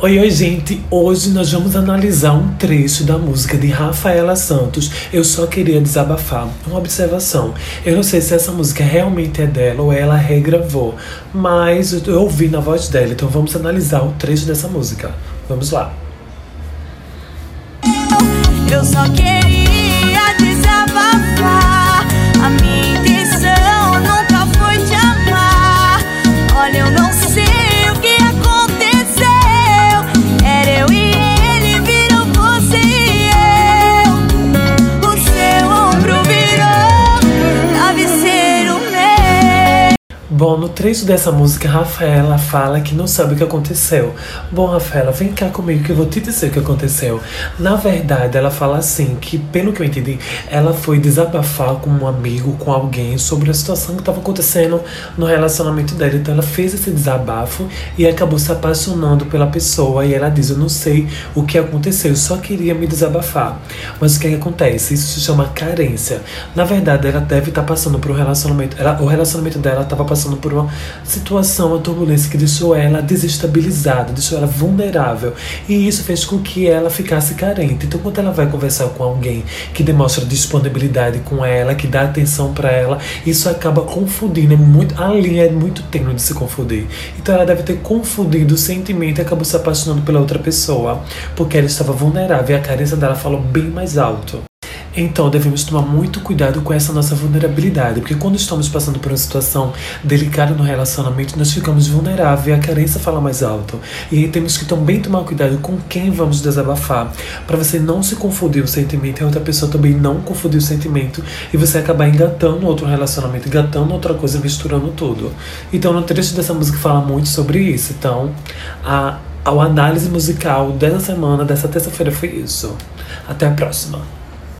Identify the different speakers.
Speaker 1: Oi, oi, gente! Hoje nós vamos analisar um trecho da música de Rafaela Santos. Eu só queria desabafar. Uma observação. Eu não sei se essa música realmente é dela ou ela regravou, mas eu ouvi na voz dela, então vamos analisar o trecho dessa música. Vamos lá.
Speaker 2: Eu só queria desabafar. A minha intenção nunca foi te amar. Olha, eu não sei o que aconteceu.
Speaker 1: Bom, no trecho dessa música, Rafaela fala que não sabe o que aconteceu. Bom, Rafaela, vem cá comigo que eu vou te dizer o que aconteceu. Na verdade, ela fala assim, que pelo que eu entendi, ela foi desabafar com um amigo, com alguém, sobre a situação que estava acontecendo no relacionamento dela. Então ela fez esse desabafo e acabou se apaixonando pela pessoa. E ela diz, eu não sei o que aconteceu, eu só queria me desabafar. Mas o que, é que acontece? Isso se chama carência. Na verdade, ela deve estar passando por um relacionamento. Ela, o relacionamento dela estava passando por uma situação, uma turbulência que deixou ela desestabilizada, deixou ela vulnerável. E isso fez com que ela ficasse carente. Então, quando ela vai conversar com alguém que demonstra disponibilidade com ela, que dá atenção para ela, isso acaba confundindo. É muito, a linha é muito tênue de se confundir. Então, ela deve ter confundido o sentimento e acabou se apaixonando pela outra pessoa, porque ela estava vulnerável e a carência dela falou bem mais alto. Então devemos tomar muito cuidado com essa nossa vulnerabilidade, porque quando estamos passando por uma situação delicada no relacionamento, nós ficamos vulneráveis a carência fala mais alto. E aí temos que também tomar cuidado com quem vamos desabafar, para você não se confundir o sentimento e a outra pessoa também não confundir o sentimento e você acabar engatando outro relacionamento, engatando outra coisa, misturando tudo. Então no trecho dessa música fala muito sobre isso. Então a, a análise musical dessa semana, dessa terça-feira foi isso. Até a próxima.